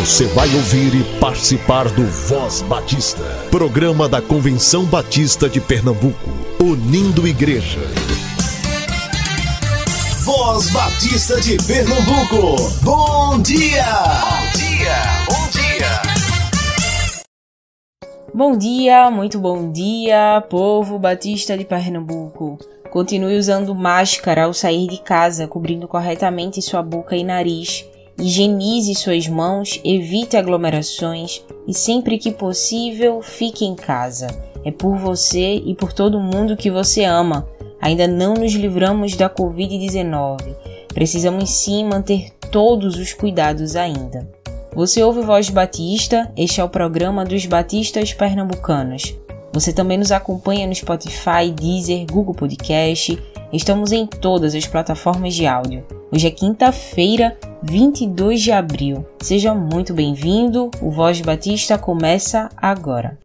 Você vai ouvir e participar do Voz Batista, programa da Convenção Batista de Pernambuco, unindo igreja. Voz Batista de Pernambuco, bom dia! Bom dia, bom dia! Bom dia, muito bom dia, povo batista de Pernambuco. Continue usando máscara ao sair de casa, cobrindo corretamente sua boca e nariz. Higienize suas mãos, evite aglomerações e sempre que possível, fique em casa. É por você e por todo mundo que você ama. Ainda não nos livramos da Covid-19. Precisamos sim manter todos os cuidados ainda. Você ouve Voz Batista? Este é o programa dos Batistas Pernambucanos. Você também nos acompanha no Spotify, Deezer, Google Podcast. Estamos em todas as plataformas de áudio. Hoje é quinta-feira, 22 de abril. Seja muito bem-vindo. O Voz Batista começa agora.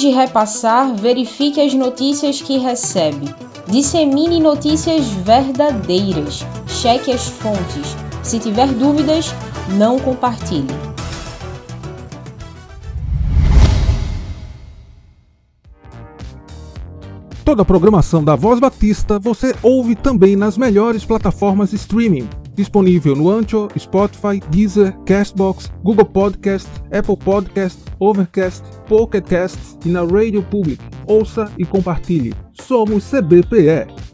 De repassar, verifique as notícias que recebe. Dissemine notícias verdadeiras. Cheque as fontes. Se tiver dúvidas, não compartilhe. Toda a programação da Voz Batista você ouve também nas melhores plataformas streaming. Disponível no Ancho, Spotify, Deezer, Castbox, Google Podcast, Apple Podcast, Overcast, Pocket Cast e na Radio Public. Ouça e compartilhe. Somos CBPE.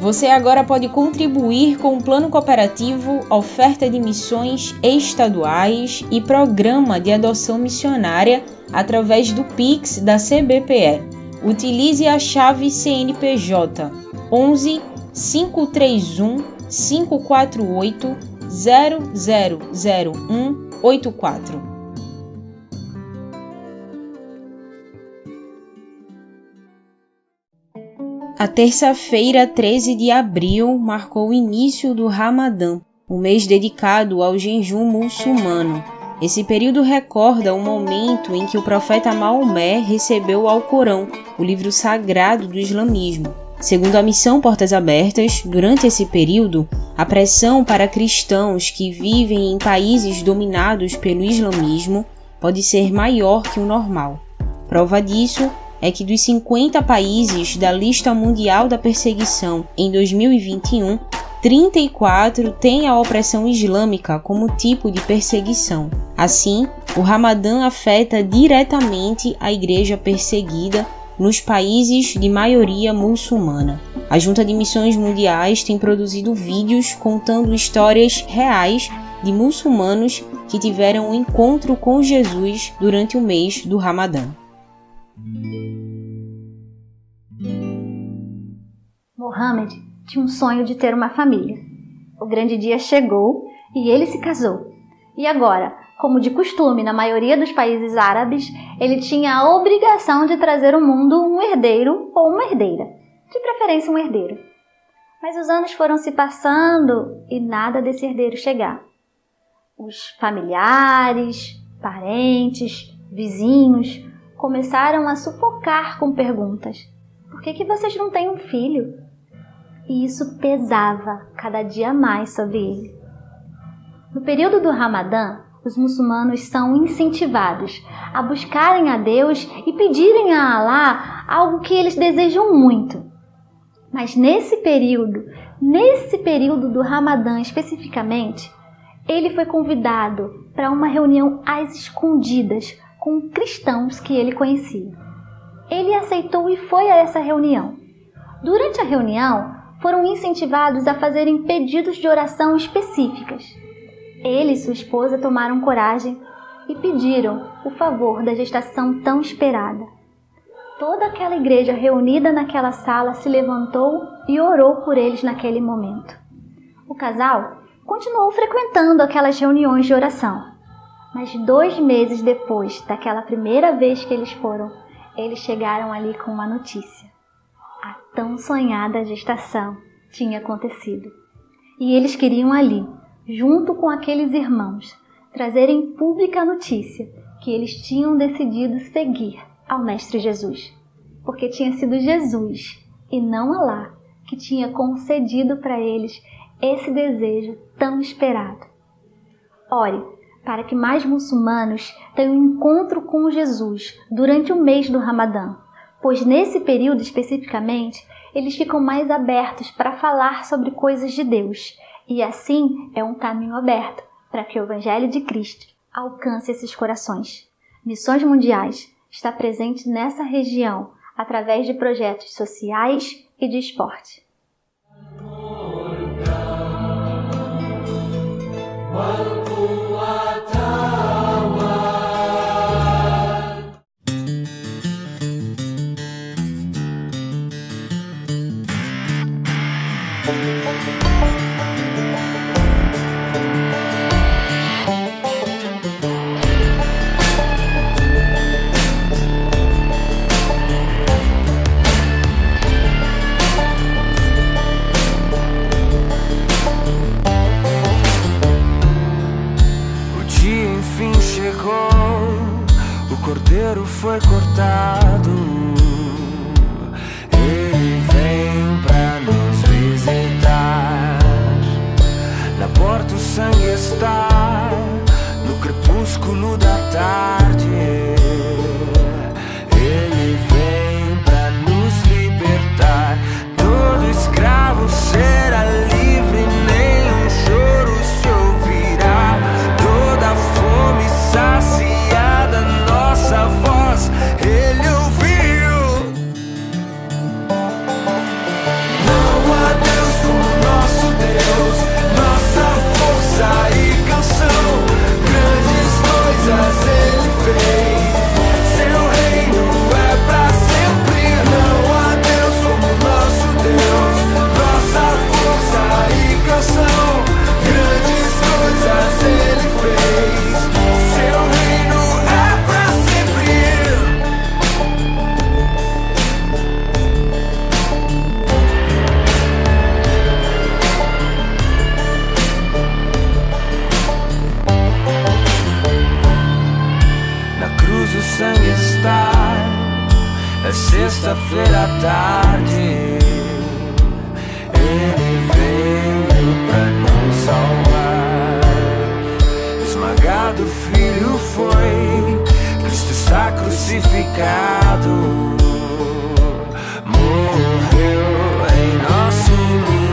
Você agora pode contribuir com o plano cooperativo, oferta de missões estaduais e programa de adoção missionária através do Pix da CBPE. Utilize a chave CNPJ 11 531 548 000184. A terça-feira, 13 de abril, marcou o início do Ramadã, o mês dedicado ao jejum muçulmano. Esse período recorda o momento em que o profeta Maomé recebeu o Alcorão, o livro sagrado do islamismo. Segundo a missão Portas Abertas, durante esse período, a pressão para cristãos que vivem em países dominados pelo islamismo pode ser maior que o normal. Prova disso é que dos 50 países da lista mundial da perseguição em 2021, 34 têm a opressão islâmica como tipo de perseguição. Assim, o Ramadã afeta diretamente a igreja perseguida nos países de maioria muçulmana. A Junta de Missões Mundiais tem produzido vídeos contando histórias reais de muçulmanos que tiveram um encontro com Jesus durante o mês do Ramadã. Mohammed tinha um sonho de ter uma família. O grande dia chegou e ele se casou. E agora, como de costume na maioria dos países árabes, ele tinha a obrigação de trazer ao mundo um herdeiro ou uma herdeira, de preferência um herdeiro. Mas os anos foram se passando e nada desse herdeiro chegar. Os familiares, parentes, vizinhos começaram a sufocar com perguntas. Por que, que vocês não têm um filho? E isso pesava cada dia mais sobre ele. No período do Ramadã, os muçulmanos são incentivados a buscarem a Deus e pedirem a Alá algo que eles desejam muito. Mas nesse período, nesse período do Ramadã especificamente, ele foi convidado para uma reunião às escondidas com cristãos que ele conhecia. Ele aceitou e foi a essa reunião. Durante a reunião, foram incentivados a fazerem pedidos de oração específicas. Ele e sua esposa tomaram coragem e pediram o favor da gestação tão esperada. Toda aquela igreja reunida naquela sala se levantou e orou por eles naquele momento. O casal continuou frequentando aquelas reuniões de oração. Mas dois meses depois daquela primeira vez que eles foram, eles chegaram ali com uma notícia. A tão sonhada gestação tinha acontecido. E eles queriam ali, junto com aqueles irmãos, trazerem pública notícia que eles tinham decidido seguir ao Mestre Jesus, porque tinha sido Jesus e não Alá que tinha concedido para eles esse desejo tão esperado. Ore para que mais muçulmanos tenham encontro com Jesus durante o mês do Ramadã, pois nesse período especificamente eles ficam mais abertos para falar sobre coisas de Deus, e assim é um caminho aberto para que o Evangelho de Cristo alcance esses corações. Missões Mundiais está presente nessa região através de projetos sociais e de esporte. Foi cortado. Ele vem pra nos visitar. Na porta o sangue está, no crepúsculo da tarde. Sexta-feira à tarde. Ele veio pra nos salvar. Esmagado, filho foi. Cristo está crucificado. Seu reino é pra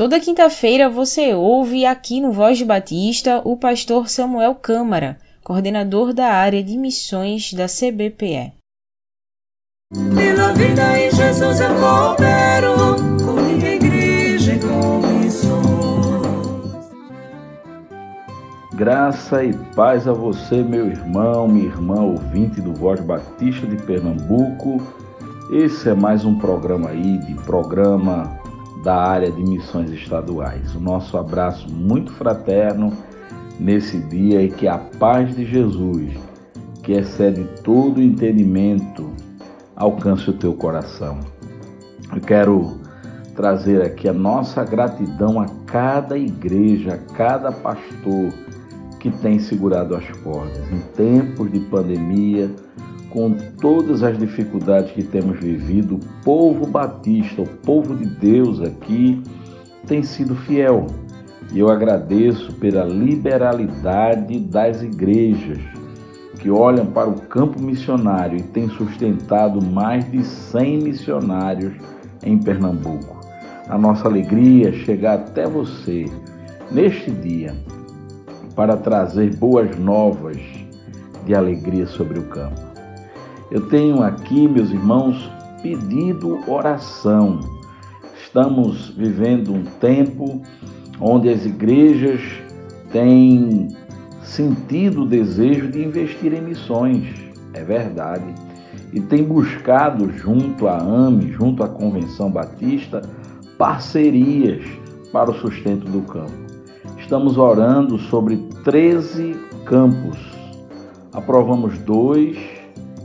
Toda quinta-feira você ouve aqui no Voz de Batista o pastor Samuel Câmara, coordenador da área de missões da CBPE. Pela vida em Jesus eu coopero, com minha igreja e com missões. Graça e paz a você, meu irmão, minha irmã, ouvinte do Voz Batista de Pernambuco. Esse é mais um programa aí, de programa da área de missões estaduais. O nosso abraço muito fraterno nesse dia e que a paz de Jesus, que excede todo entendimento, alcance o teu coração. Eu quero trazer aqui a nossa gratidão a cada igreja, a cada pastor que tem segurado as portas em tempos de pandemia com todas as dificuldades que temos vivido, o povo batista, o povo de Deus aqui, tem sido fiel. E eu agradeço pela liberalidade das igrejas que olham para o campo missionário e têm sustentado mais de 100 missionários em Pernambuco. A nossa alegria é chegar até você neste dia para trazer boas novas de alegria sobre o campo. Eu tenho aqui, meus irmãos, pedido oração. Estamos vivendo um tempo onde as igrejas têm sentido o desejo de investir em missões, é verdade, e tem buscado junto à AME, junto à Convenção Batista, parcerias para o sustento do campo. Estamos orando sobre 13 campos. Aprovamos dois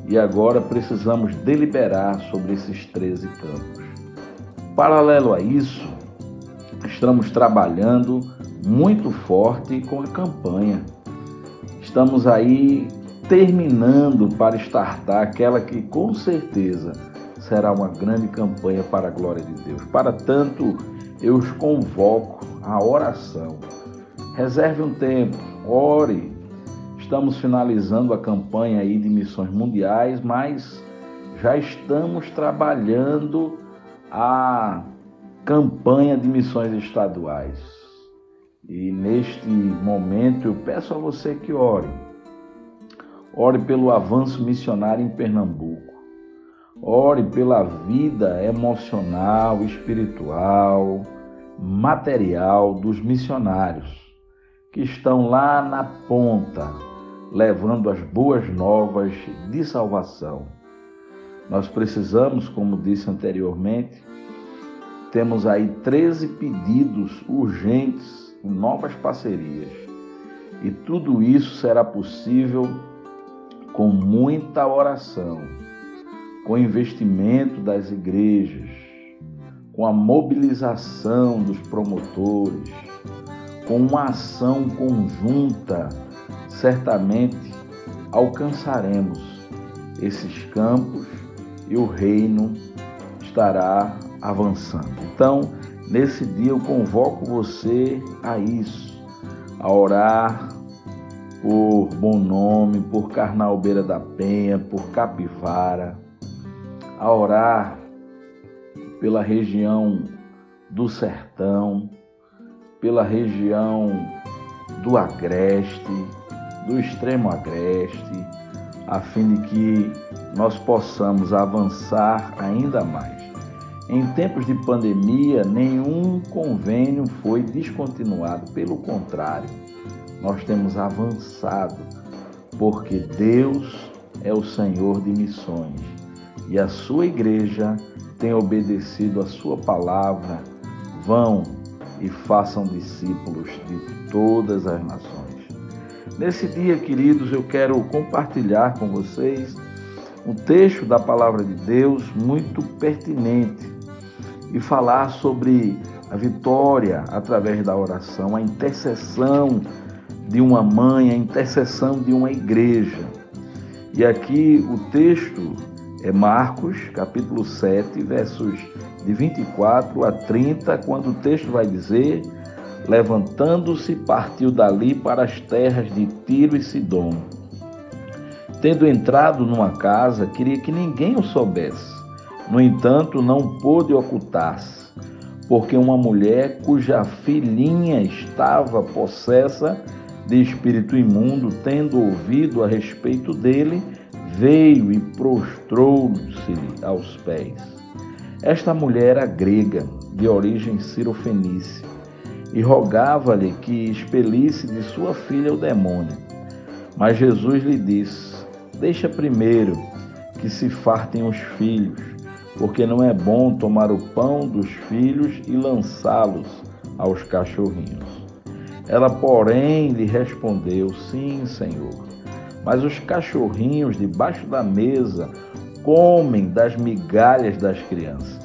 e agora precisamos deliberar sobre esses 13 campos. Paralelo a isso, estamos trabalhando muito forte com a campanha. Estamos aí terminando para startar aquela que com certeza será uma grande campanha para a glória de Deus. Para tanto, eu os convoco à oração. Reserve um tempo, ore, Estamos finalizando a campanha aí de missões mundiais, mas já estamos trabalhando a campanha de missões estaduais. E neste momento eu peço a você que ore. Ore pelo avanço missionário em Pernambuco. Ore pela vida emocional, espiritual, material dos missionários que estão lá na ponta levando as boas novas de salvação. Nós precisamos, como disse anteriormente, temos aí 13 pedidos urgentes novas parcerias. E tudo isso será possível com muita oração, com investimento das igrejas, com a mobilização dos promotores, com uma ação conjunta certamente alcançaremos esses campos e o reino estará avançando. Então, nesse dia eu convoco você a isso, a orar por Bom Nome, por Carnalbeira da Penha, por Capivara, a orar pela região do Sertão, pela região do Agreste, do extremo agreste, a fim de que nós possamos avançar ainda mais. Em tempos de pandemia, nenhum convênio foi descontinuado, pelo contrário, nós temos avançado, porque Deus é o Senhor de missões e a sua igreja tem obedecido a sua palavra. Vão e façam discípulos de todas as nações. Nesse dia, queridos, eu quero compartilhar com vocês um texto da palavra de Deus muito pertinente e falar sobre a vitória através da oração, a intercessão de uma mãe, a intercessão de uma igreja. E aqui o texto é Marcos, capítulo 7, versos de 24 a 30, quando o texto vai dizer: Levantando-se, partiu dali para as terras de Tiro e Sidom. Tendo entrado numa casa, queria que ninguém o soubesse. No entanto, não pôde ocultar-se, porque uma mulher cuja filhinha estava possessa de espírito imundo, tendo ouvido a respeito dele, veio e prostrou-se aos pés. Esta mulher era grega, de origem cirofenícia, e rogava-lhe que expelisse de sua filha o demônio. Mas Jesus lhe disse: Deixa primeiro que se fartem os filhos, porque não é bom tomar o pão dos filhos e lançá-los aos cachorrinhos. Ela, porém, lhe respondeu: Sim, Senhor. Mas os cachorrinhos debaixo da mesa comem das migalhas das crianças.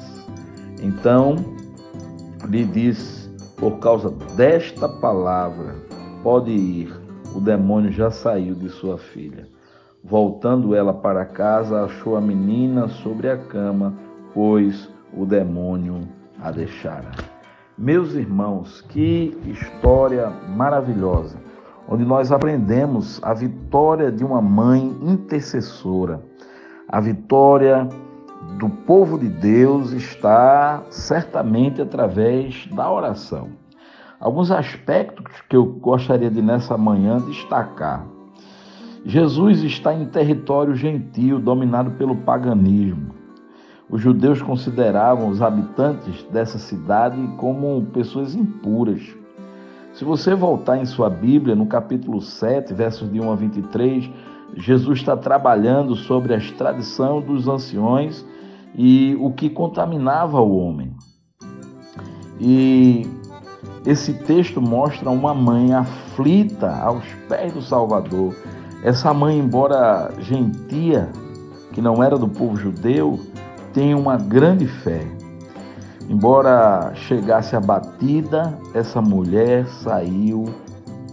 Então lhe disse: Por causa desta palavra, pode ir, o demônio já saiu de sua filha. Voltando ela para casa, achou a menina sobre a cama, pois o demônio a deixara. Meus irmãos, que história maravilhosa, onde nós aprendemos a vitória de uma mãe intercessora. A vitória do povo de Deus está certamente através da oração. Alguns aspectos que eu gostaria de nessa manhã destacar. Jesus está em território gentil, dominado pelo paganismo. Os judeus consideravam os habitantes dessa cidade como pessoas impuras. Se você voltar em sua Bíblia, no capítulo 7, versos de 1 a 23, Jesus está trabalhando sobre a tradição dos anciões e o que contaminava o homem. E esse texto mostra uma mãe aflita aos pés do Salvador, essa mãe, embora gentia, que não era do povo judeu, tem uma grande fé. Embora chegasse abatida, essa mulher saiu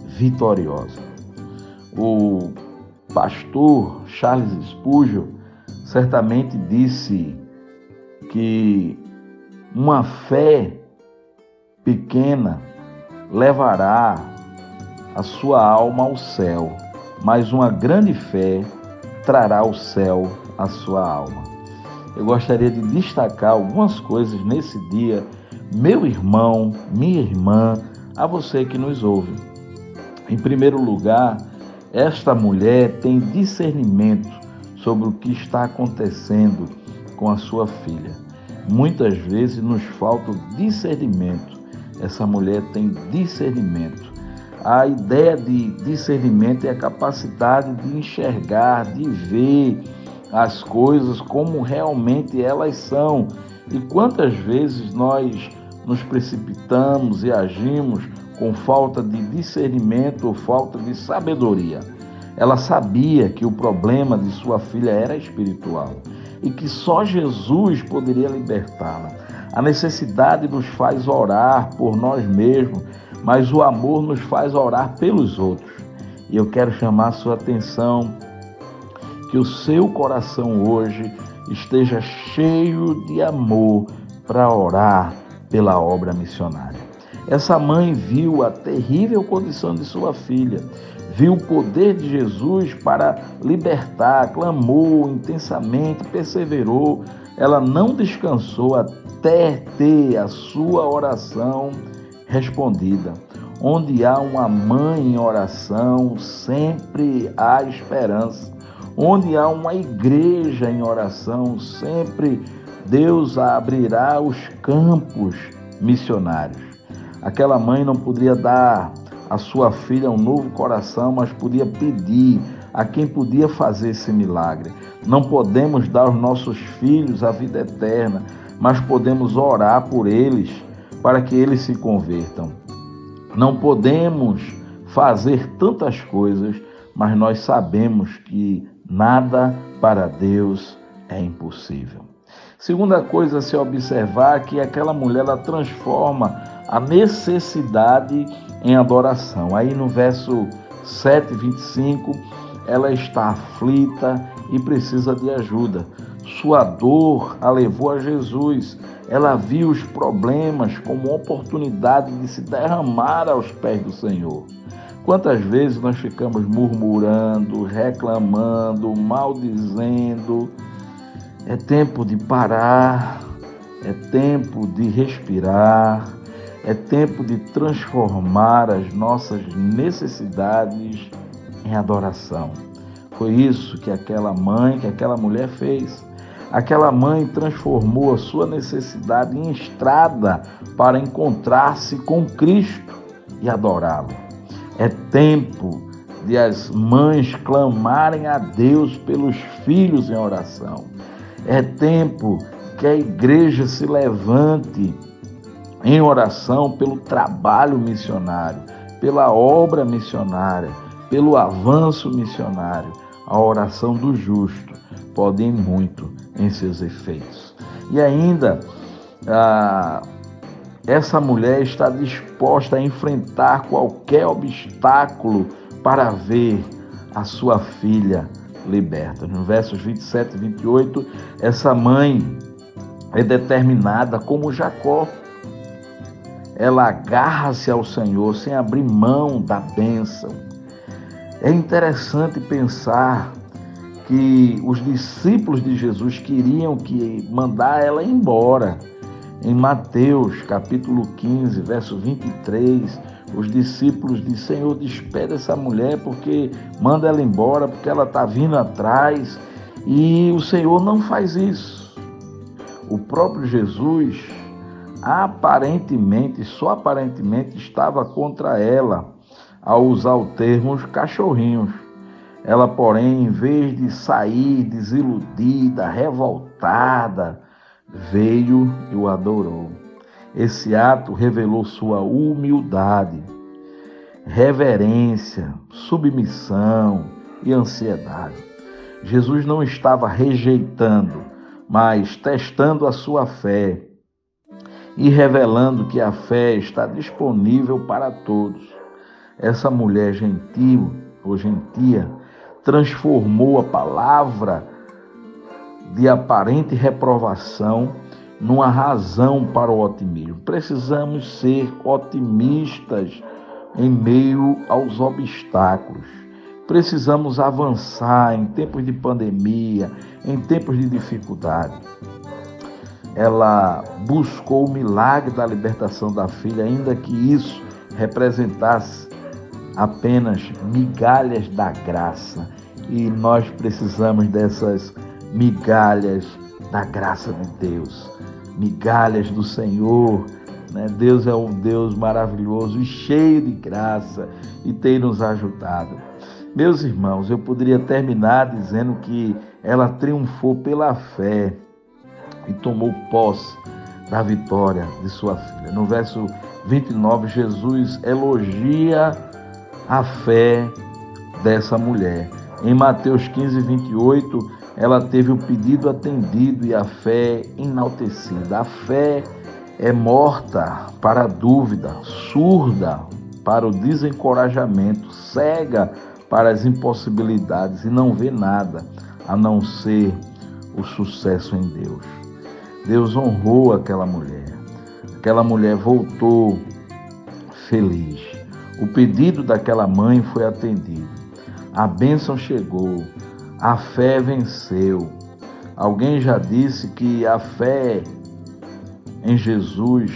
vitoriosa. O pastor Charles Spurgeon certamente disse que uma fé pequena levará a sua alma ao céu mas uma grande fé trará o céu à sua alma. Eu gostaria de destacar algumas coisas nesse dia, meu irmão, minha irmã, a você que nos ouve. Em primeiro lugar, esta mulher tem discernimento sobre o que está acontecendo com a sua filha. Muitas vezes nos falta discernimento. Essa mulher tem discernimento. A ideia de discernimento é a capacidade de enxergar, de ver as coisas como realmente elas são. E quantas vezes nós nos precipitamos e agimos com falta de discernimento ou falta de sabedoria. Ela sabia que o problema de sua filha era espiritual e que só Jesus poderia libertá-la. A necessidade nos faz orar por nós mesmos, mas o amor nos faz orar pelos outros. E eu quero chamar a sua atenção que o seu coração hoje esteja cheio de amor para orar pela obra missionária. Essa mãe viu a terrível condição de sua filha, viu o poder de Jesus para libertar, clamou intensamente, perseverou. Ela não descansou até ter a sua oração respondida. Onde há uma mãe em oração, sempre há esperança. Onde há uma igreja em oração, sempre Deus abrirá os campos missionários. Aquela mãe não poderia dar à sua filha um novo coração, mas podia pedir a quem podia fazer esse milagre. Não podemos dar aos nossos filhos a vida eterna, mas podemos orar por eles para que eles se convertam. Não podemos fazer tantas coisas, mas nós sabemos que nada para Deus é impossível. Segunda coisa a se observar é que aquela mulher ela transforma a necessidade em adoração. Aí no verso 7, 25, ela está aflita e precisa de ajuda. Sua dor a levou a Jesus ela viu os problemas como oportunidade de se derramar aos pés do Senhor. Quantas vezes nós ficamos murmurando, reclamando, maldizendo? É tempo de parar, é tempo de respirar, é tempo de transformar as nossas necessidades em adoração. Foi isso que aquela mãe, que aquela mulher fez. Aquela mãe transformou a sua necessidade em estrada para encontrar-se com Cristo e adorá-lo. É tempo de as mães clamarem a Deus pelos filhos em oração. É tempo que a igreja se levante em oração pelo trabalho missionário, pela obra missionária, pelo avanço missionário. A oração do justo pode ir muito em seus efeitos. E ainda, ah, essa mulher está disposta a enfrentar qualquer obstáculo para ver a sua filha liberta. No versos 27 e 28, essa mãe é determinada como Jacó. Ela agarra-se ao Senhor sem abrir mão da bênção. É interessante pensar que os discípulos de Jesus queriam que mandar ela embora. Em Mateus, capítulo 15, verso 23, os discípulos dizem: Senhor, despede essa mulher porque manda ela embora, porque ela está vindo atrás. E o Senhor não faz isso o próprio Jesus aparentemente, só aparentemente, estava contra ela ao usar o termo cachorrinhos. Ela, porém, em vez de sair desiludida, revoltada, veio e o adorou. Esse ato revelou sua humildade, reverência, submissão e ansiedade. Jesus não estava rejeitando, mas testando a sua fé e revelando que a fé está disponível para todos. Essa mulher gentil ou gentia transformou a palavra de aparente reprovação numa razão para o otimismo. Precisamos ser otimistas em meio aos obstáculos. Precisamos avançar em tempos de pandemia, em tempos de dificuldade. Ela buscou o milagre da libertação da filha, ainda que isso representasse apenas migalhas da graça. E nós precisamos dessas migalhas da graça de Deus, migalhas do Senhor. Né? Deus é um Deus maravilhoso e cheio de graça e tem nos ajudado. Meus irmãos, eu poderia terminar dizendo que ela triunfou pela fé e tomou posse da vitória de sua filha. No verso 29, Jesus elogia a fé dessa mulher. Em Mateus 15, 28, ela teve o pedido atendido e a fé enaltecida. A fé é morta para a dúvida, surda para o desencorajamento, cega para as impossibilidades e não vê nada a não ser o sucesso em Deus. Deus honrou aquela mulher. Aquela mulher voltou feliz. O pedido daquela mãe foi atendido. A bênção chegou. A fé venceu. Alguém já disse que a fé em Jesus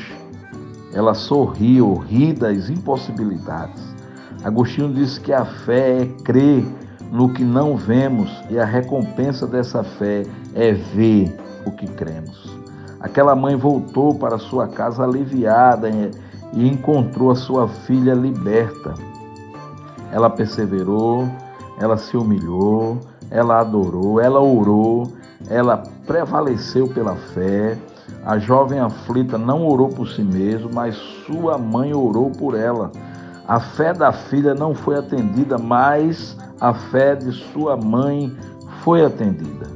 ela sorriu, ri das impossibilidades. Agostinho disse que a fé é crer no que não vemos e a recompensa dessa fé é ver o que cremos. Aquela mãe voltou para sua casa aliviada e encontrou a sua filha liberta. Ela perseverou, ela se humilhou, ela adorou, ela orou, ela prevaleceu pela fé. A jovem aflita não orou por si mesma, mas sua mãe orou por ela. A fé da filha não foi atendida, mas a fé de sua mãe foi atendida.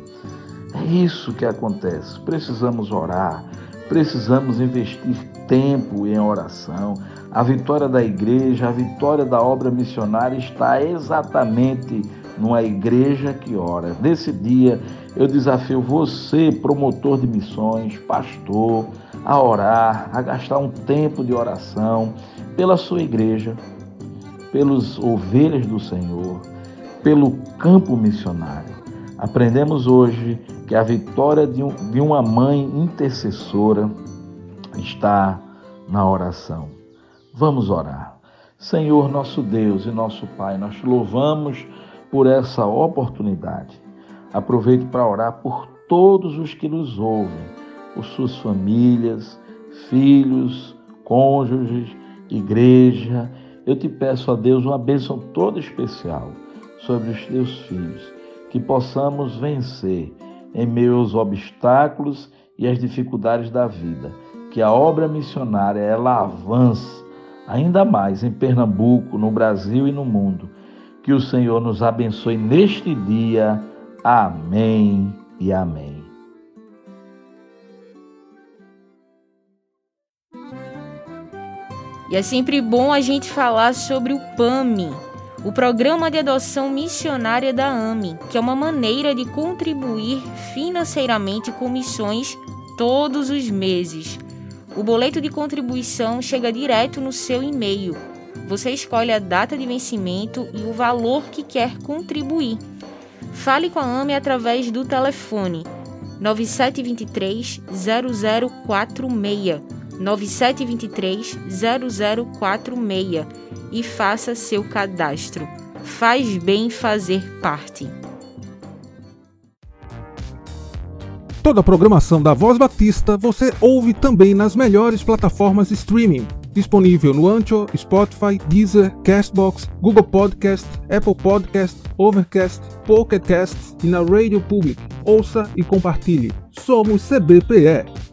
Isso que acontece. Precisamos orar, precisamos investir tempo em oração. A vitória da igreja, a vitória da obra missionária está exatamente numa igreja que ora. Nesse dia, eu desafio você, promotor de missões, pastor, a orar, a gastar um tempo de oração pela sua igreja, pelos ovelhas do Senhor, pelo campo missionário. Aprendemos hoje que a vitória de, um, de uma mãe intercessora está na oração. Vamos orar. Senhor, nosso Deus e nosso Pai, nós te louvamos por essa oportunidade. Aproveito para orar por todos os que nos ouvem, por suas famílias, filhos, cônjuges, igreja. Eu te peço a Deus uma bênção toda especial sobre os teus filhos, que possamos vencer em meio aos obstáculos e às dificuldades da vida, que a obra missionária ela avance ainda mais em Pernambuco, no Brasil e no mundo. Que o Senhor nos abençoe neste dia. Amém e amém. E é sempre bom a gente falar sobre o PAMI, o Programa de Adoção Missionária da AMI, que é uma maneira de contribuir financeiramente com missões todos os meses. O boleto de contribuição chega direto no seu e-mail. Você escolhe a data de vencimento e o valor que quer contribuir. Fale com a AME através do telefone 9723 0046 9723 0046 e faça seu cadastro. Faz bem fazer parte. Toda a programação da Voz Batista você ouve também nas melhores plataformas de streaming. Disponível no Ancho, Spotify, Deezer, Castbox, Google Podcast, Apple Podcast, Overcast, Pocket Cast e na Radio Public. Ouça e compartilhe. Somos CBPE.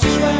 strength.